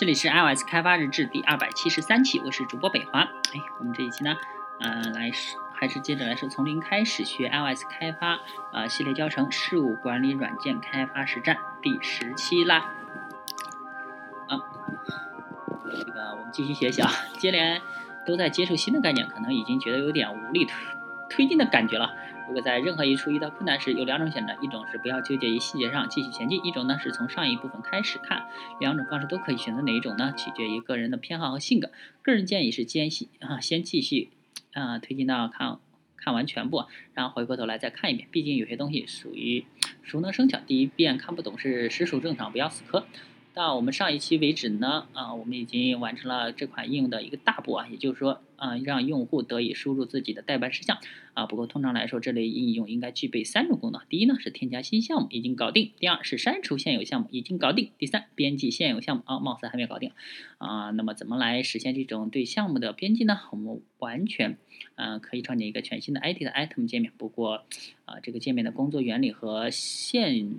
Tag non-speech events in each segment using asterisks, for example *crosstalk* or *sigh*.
这里是 iOS 开发日志第二百七十三期，我是主播北华。哎，我们这一期呢，呃，来还是接着来说从零开始学 iOS 开发呃系列教程事务管理软件开发实战第十期啦。啊，这个我们继续学习啊，接连都在接受新的概念，可能已经觉得有点无力推推进的感觉了。如果在任何一处遇到困难时，有两种选择：一种是不要纠结于细节上继续前进；一种呢是从上一部分开始看。两种方式都可以选择哪一种呢？取决于个人的偏好和性格。个人建议是先细啊，先继续啊推进到看看完全部，然后回过头来再看一遍。毕竟有些东西属于熟能生巧，第一遍看不懂是实属正常，不要死磕。到我们上一期为止呢，啊，我们已经完成了这款应用的一个大步啊，也就是说，啊，让用户得以输入自己的代办事项啊。不过通常来说，这类应用应该具备三种功能：第一呢是添加新项目，已经搞定；第二是删除现有项目，已经搞定；第三编辑现有项目啊，貌似还没搞定啊。那么怎么来实现这种对项目的编辑呢？我们完全，嗯，可以创建一个全新的 Edit Item 界面。不过，啊，这个界面的工作原理和现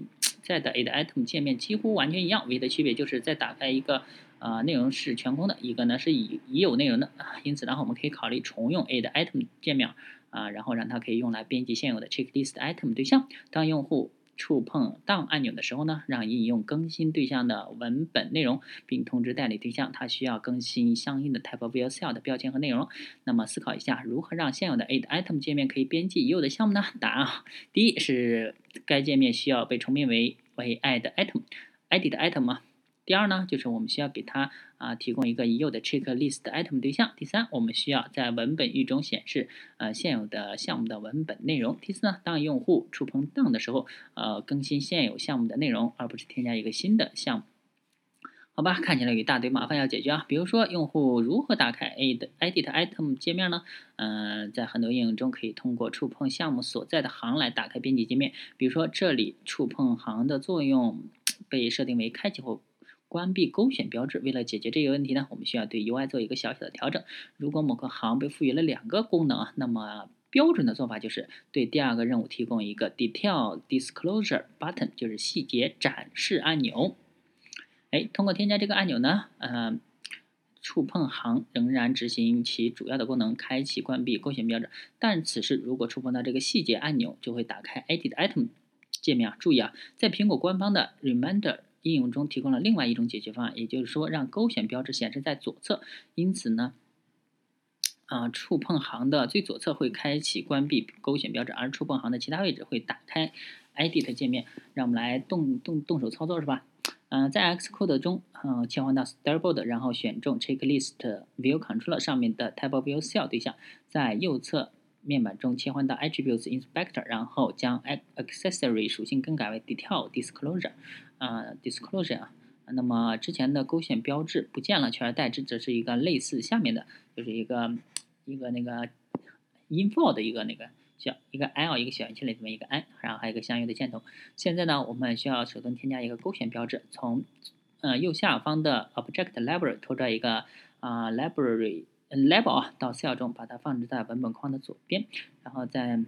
在的 Edit Item 界面几乎完全一样，唯一的区别就是在打开一个啊内容是全空的，一个呢是已已有内容的。因此呢，我们可以考虑重用 Edit Item 界面啊，然后让它可以用来编辑现有的 Checklist Item 对象。当用户触碰 Done 按钮的时候呢，让应用更新对象的文本内容，并通知代理对象它需要更新相应的 TypeViewCell 的标签和内容。那么思考一下，如何让现有的 Edit Item 界面可以编辑已有的项目呢？*laughs* 答案啊，第一是该界面需要被重名为为 Add Item，Edit Item 啊。第二呢，就是我们需要给它啊提供一个已有的 Checklist Item 对象。第三，我们需要在文本域中显示呃现有的项目的文本内容。第四呢，当用户触碰 down 的时候，呃更新现有项目的内容，而不是添加一个新的项目。好吧，看起来有一大堆麻烦要解决啊。比如说，用户如何打开 Edit Item 界面呢？嗯，在很多应用中可以通过触碰项目所在的行来打开编辑界面。比如说，这里触碰行的作用被设定为开启或关闭勾选标志。为了解决这个问题呢，我们需要对 UI 做一个小小的调整。如果某个行被赋予了两个功能啊，那么标准的做法就是对第二个任务提供一个 Detail Disclosure Button，就是细节展示按钮。哎，通过添加这个按钮呢，呃，触碰行仍然执行其主要的功能，开启、关闭勾选标志。但此时如果触碰到这个细节按钮，就会打开 Edit Item 界面啊。注意啊，在苹果官方的 Reminder 应用中提供了另外一种解决方案，也就是说让勾选标志显示在左侧。因此呢，啊，触碰行的最左侧会开启、关闭勾选标志，而触碰行的其他位置会打开 Edit 界面。让我们来动动动手操作是吧？嗯，在 Xcode 中，嗯，切换到 Storyboard，然后选中 Checklist View Controller 上面的 TypeViewCell 对象，在右侧面板中切换到 Attributes Inspector，然后将 Accessory 属性更改为 Detail Disclosure，啊，Disclosure 啊，那么之前的勾选标志不见了，取而代之则是一个类似下面的，就是一个一个那个 Info 的一个那个。小一个 L 一个小圆圈里这么一个 N，然后还有一个相应的箭头。现在呢，我们需要手动添加一个勾选标志，从呃右下方的 Object Library 拖拽一个啊 Library Label 啊到 Cell 中，把它放置在文本框的左边，然后在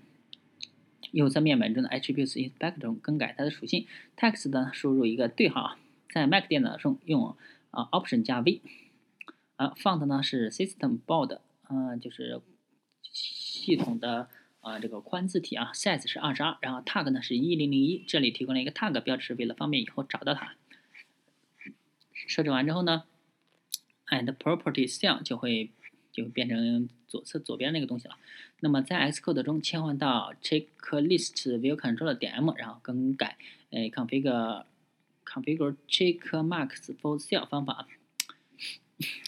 右侧面板中的 Attributes inspect 中更改它的属性。Text 呢，输入一个对号，在 Mac 电脑中用啊 Option 加 V，啊 Font 呢是 System Bold，嗯，就是系统的。啊，这个宽字体啊，size 是二十二，然后 tag 呢是一零零一，这里提供了一个 tag 标志，为了方便以后找到它。设置完之后呢，and property cell 就会就变成左侧左边那个东西了。那么在 Xcode 中切换到 checklist view controller 点 m，然后更改诶 configure configure checkmarks for cell 方法。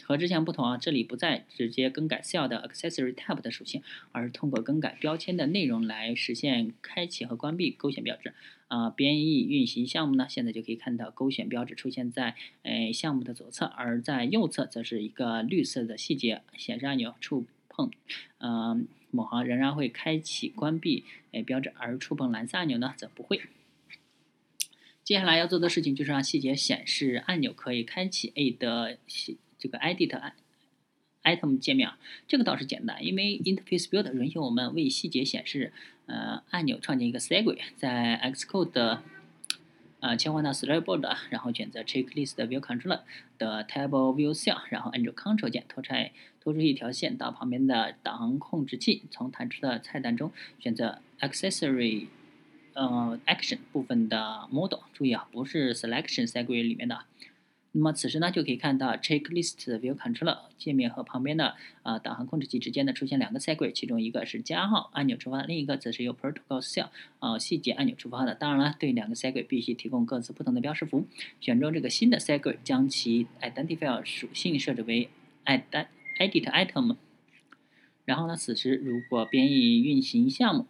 和之前不同啊，这里不再直接更改 cell 的 accessory tab 的属性，而是通过更改标签的内容来实现开启和关闭勾选标志。啊，编译运行项目呢，现在就可以看到勾选标志出现在诶项目的左侧，而在右侧则是一个绿色的细节显示按钮，触碰嗯某行仍然会开启关闭诶标志，而触碰蓝色按钮呢则不会。接下来要做的事情就是让细节显示按钮可以开启 A 的细。这个 Edit Item 界面，这个倒是简单，因为 Interface Builder 允许我们为细节显示呃按钮创建一个 segue，在 Xcode 的啊，切换到 Storyboard，然后选择 Checklist View Controller 的 Table View Cell，然后按住 Ctrl 键拖拽拖出一条线到旁边的导航控制器，从弹出的菜单中选择 Accessory，呃，Action 部分的 Model，注意啊，不是 Selection Segue 里面的。那么此时呢，就可以看到 Checklist View Controller 界面和旁边的啊导航控制器之间呢出现两个 segue，其中一个是加号按钮触发，另一个则是由 Protocol Cell 啊细节按钮触发的。当然了，对两个 segue 必须提供各自不同的标识符。选中这个新的 segue，将其 Identifier 属性设置为 Edit Item。然后呢，此时如果编译运行项目。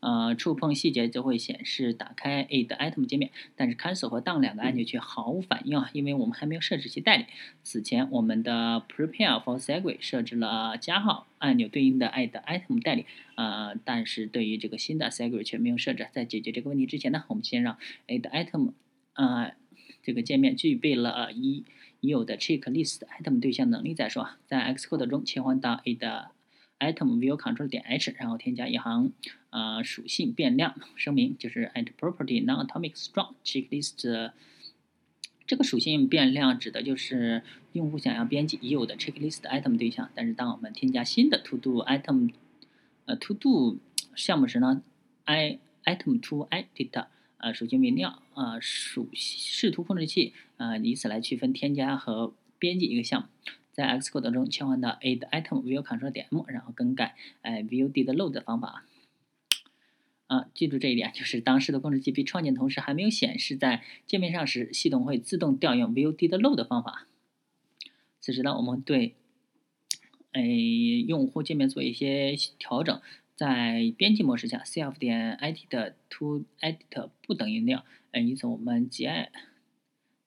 呃，触碰细节就会显示打开 Add Item 界面，但是 Cancel 和 Done 两个按钮却毫无反应啊，因为我们还没有设置其代理。此前我们的 Prepare for Segue 设置了加号按钮对应的 Add Item 代理，呃，但是对于这个新的 Segue 却没有设置。在解决这个问题之前呢，我们先让 Add Item，呃，这个界面具备了已已有的 Checklist Item 对象能力再说。在 Xcode 中切换到 Add Item View Control 点 H，然后添加一行。呃，属性变量声明就是 at property non-atomic strong checklist。这个属性变量指的就是用户想要编辑已有的 checklist item 对象，但是当我们添加新的 to do item，呃 to do 项目时呢，i item to edit 呃属性变量呃属视图控制器呃以此来区分添加和编辑一个项目。在 Xcode 中切换到 add item view control 点 m，然后更改哎 view did load 的方法。啊，记住这一点，就是当时的控制器被创建同时还没有显示在界面上时，系统会自动调用 view did load 的方法。此时呢，我们对，哎，用户界面做一些调整，在编辑模式下，self 点 edit to edit 不等于六，嗯，因此我们 g i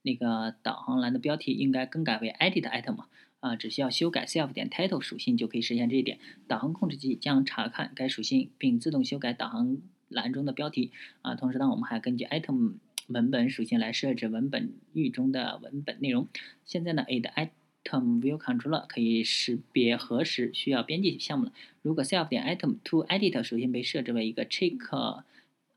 那个导航栏的标题应该更改为 edit item，啊，只需要修改 self 点 title 属性就可以实现这一点。导航控制器将查看该属性并自动修改导航。栏中的标题啊，同时呢，我们还根据 item 文本属性来设置文本域中的文本内容。现在呢，add item view controller 可以识别何时需要编辑项目了。如果 self 点 item to edit 属性被设置为一个 check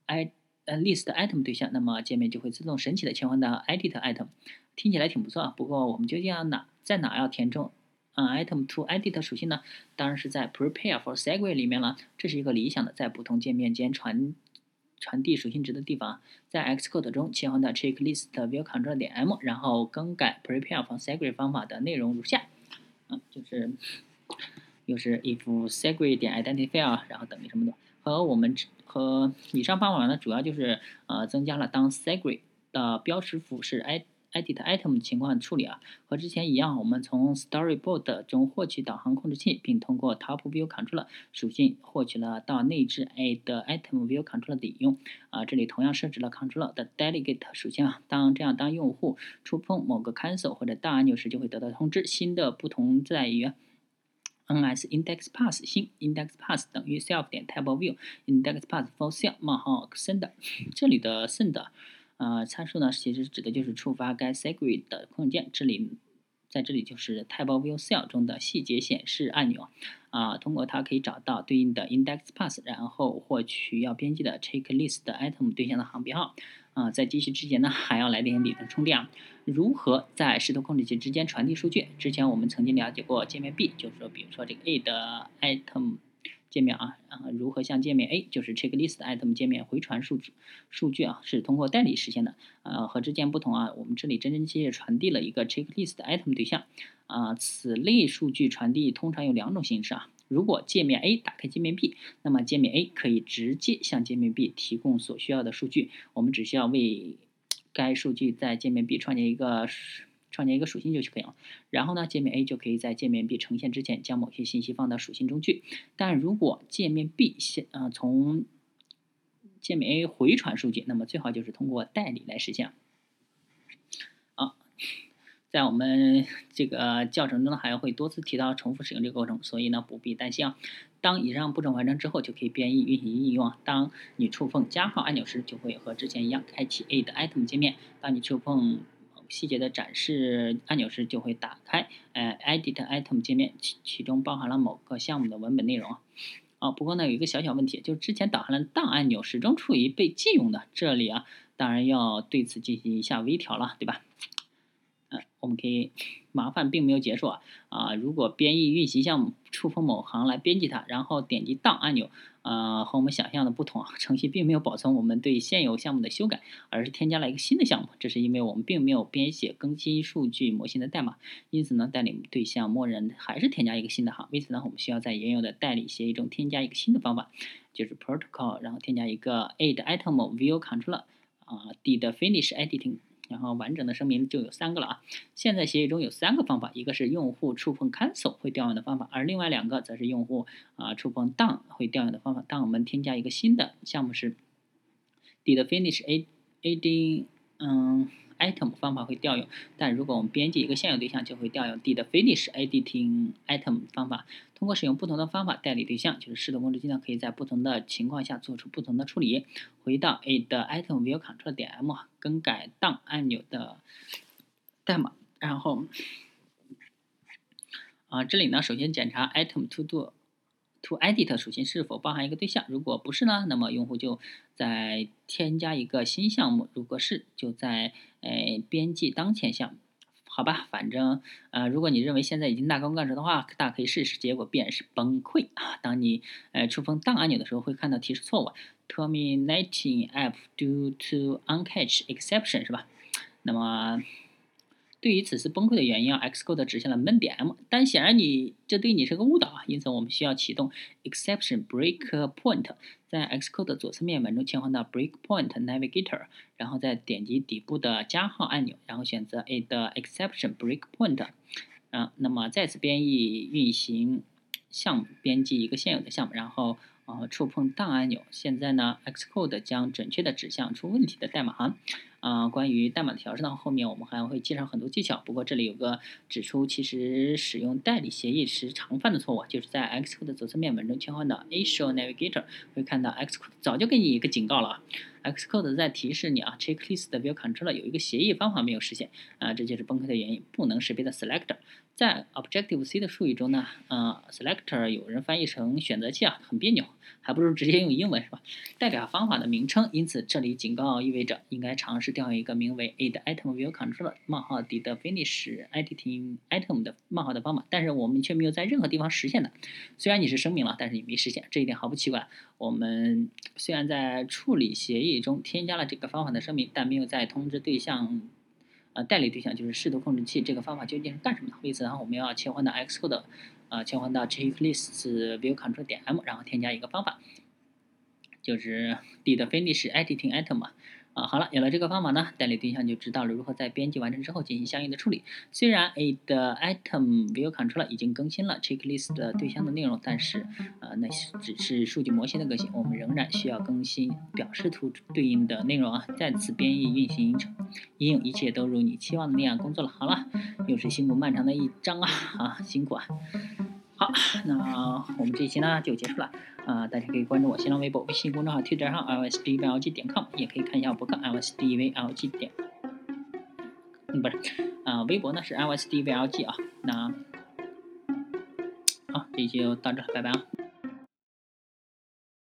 i 呃 list item 对象，那么界面就会自动神奇的切换到 edit item。听起来挺不错啊，不过我们究竟要哪在哪要填充嗯 item to edit 属性呢？当然是在 prepare for segue 里面了。这是一个理想的在不同界面间传传递属性值的地方。在 Xcode 中切换到 checklist view control 点 m，然后更改 prepare for segue 方法的内容如下。嗯，就是又是 if segue 点 identifier，然后等于什么的。和我们和以上方法呢，主要就是呃增加了当 segue 的标识符是 i。Edit item 情况处理啊，和之前一样，我们从 storyboard 中获取导航控制器，并通过 top view controller 属性获取了到内置 add item view controller 的引用啊，这里同样设置了 controller 的 delegate 属性啊，当这样当用户触碰某个 cancel 或者大按钮时，就会得到通知。新的不同在于 ns index pass 新 index pass 等于 self 点 table view index pass for cell 冒号 send，这里的 send。呃，参数呢，其实指的就是触发该 segue 的控件。这里，在这里就是 table view cell 中的细节显示按钮。啊，通过它可以找到对应的 index path，然后获取要编辑的 checklist item 对象的行编号。啊，在继续之前呢，*laughs* 还要来点理论充电。如何在视图控制器之间传递数据？之前我们曾经了解过界面 B，就是说，比如说这个 A 的 item。界面啊，啊，如何向界面 A，就是 checklist item 界面回传数据？数据啊，是通过代理实现的。呃，和之前不同啊，我们这里真真切切传递了一个 checklist item 对象。啊，此类数据传递通常有两种形式啊。如果界面 A 打开界面 B，那么界面 A 可以直接向界面 B 提供所需要的数据，我们只需要为该数据在界面 B 创建一个。创建一个属性就可以了，然后呢，界面 A 就可以在界面 B 呈现之前将某些信息放到属性中去。但如果界面 B 先呃从界面 A 回传数据，那么最好就是通过代理来实现。好，在我们 *laughs* 这个教程中呢，还会多次提到重复使用这个过程，所以呢不必担心啊。当以上步骤完成之后，就可以编译运行应用啊。当你触碰加号按钮时，就会和之前一样开启 A 的 Item 界面。当你触碰细节的展示按钮时就会打开，呃，edit item 界面，其其中包含了某个项目的文本内容。啊，不过呢有一个小小问题，就是之前导航的档按钮始终处于被禁用的。这里啊，当然要对此进行一下微调了，对吧？我们可以，麻烦并没有结束啊啊！如果编译运行项目触碰某行来编辑它，然后点击档按钮，呃，和我们想象的不同啊，程序并没有保存我们对现有项目的修改，而是添加了一个新的项目。这是因为我们并没有编写更新数据模型的代码，因此呢，代理对象默认还是添加一个新的行。为此呢，我们需要在原有的代理协议中添加一个新的方法，就是 protocol，然后添加一个 add item view controller 啊，did finish editing。然后完整的声明就有三个了啊！现在协议中有三个方法，一个是用户触碰 cancel 会调用的方法，而另外两个则是用户啊触碰 down 会调用的方法。当我们添加一个新的项目时，did finish a adding 嗯 item 方法会调用，但如果我们编辑一个现有对象，就会调用 did finish editing item 方法。通过使用不同的方法代理对象，就是视图控制器呢，可以在不同的情况下做出不同的处理。回到 add item view control 点 m，更改档按钮的代码，然后啊，这里呢，首先检查 item to do to edit 属性是否包含一个对象，如果不是呢，那么用户就在添加一个新项目；如果是，就在呃编辑当前项目。好吧，反正呃，如果你认为现在已经大功告成的话，大可以试试，结果必然是崩溃啊！当你呃触碰档按钮的时候，会看到提示错误，terminating app due to uncatch exception 是吧？那么。对于此次崩溃的原因啊，Xcode 指向了 main 点 m，但显然你这对你是个误导啊，因此我们需要启动 exception breakpoint，在 Xcode 左侧面板中切换到 breakpoint navigator，然后再点击底部的加号按钮，然后选择 add exception breakpoint，啊，那么再次编译运行项目，编辑一个现有的项目，然后。啊，触碰档按钮。现在呢，Xcode 将准确的指向出问题的代码行。啊，关于代码调试呢，后面我们还会介绍很多技巧。不过这里有个指出，其实使用代理协议时常犯的错误，就是在 Xcode 左侧面板中切换到 Asio Navigator，会看到 Xcode 早就给你一个警告了。Xcode 在提示你啊，Checklist View Controller 有一个协议方法没有实现啊，这就是崩溃的原因，不能识别的 Selector。在 Objective C 的术语中呢，呃，Selector 有人翻译成选择器啊，很别扭，还不如直接用英文是吧？代表方法的名称，因此这里警告意味着应该尝试调用一个名为 a d item view controller 冒号 did finish editing item 的冒号的方法，但是我们却没有在任何地方实现的。虽然你是声明了，但是你没实现，这一点毫不奇怪。我们虽然在处理协议中添加了这个方法的声明，但没有在通知对象。呃，代理对象就是视图控制器，这个方法究竟是干什么的？为此呢，我们要切换到 Xcode，呃，切换到 Checklist View Control 点 m，然后添加一个方法，就是 did finish editing item。啊，啊好了，有了这个方法呢，代理对象就知道了如何在编辑完成之后进行相应的处理。虽然 a 的 item view controller 已经更新了 checklist 的对象的内容，但是呃，那只是数据模型的更新，我们仍然需要更新表示图对应的内容啊。再次编译运行应用，一切都如你期望的那样工作了。好了，又是辛苦漫长的一章啊啊，辛苦啊！好，那我们这期呢就结束了。啊，大家可以关注我新浪微博、微信公众号 Twitter 上 lsdvlg 点 com，也可以看一下我博客 lsdvlg 点，嗯，不是，啊，微博呢是 lsdvlg 啊。那好，这期就到这，拜拜啊。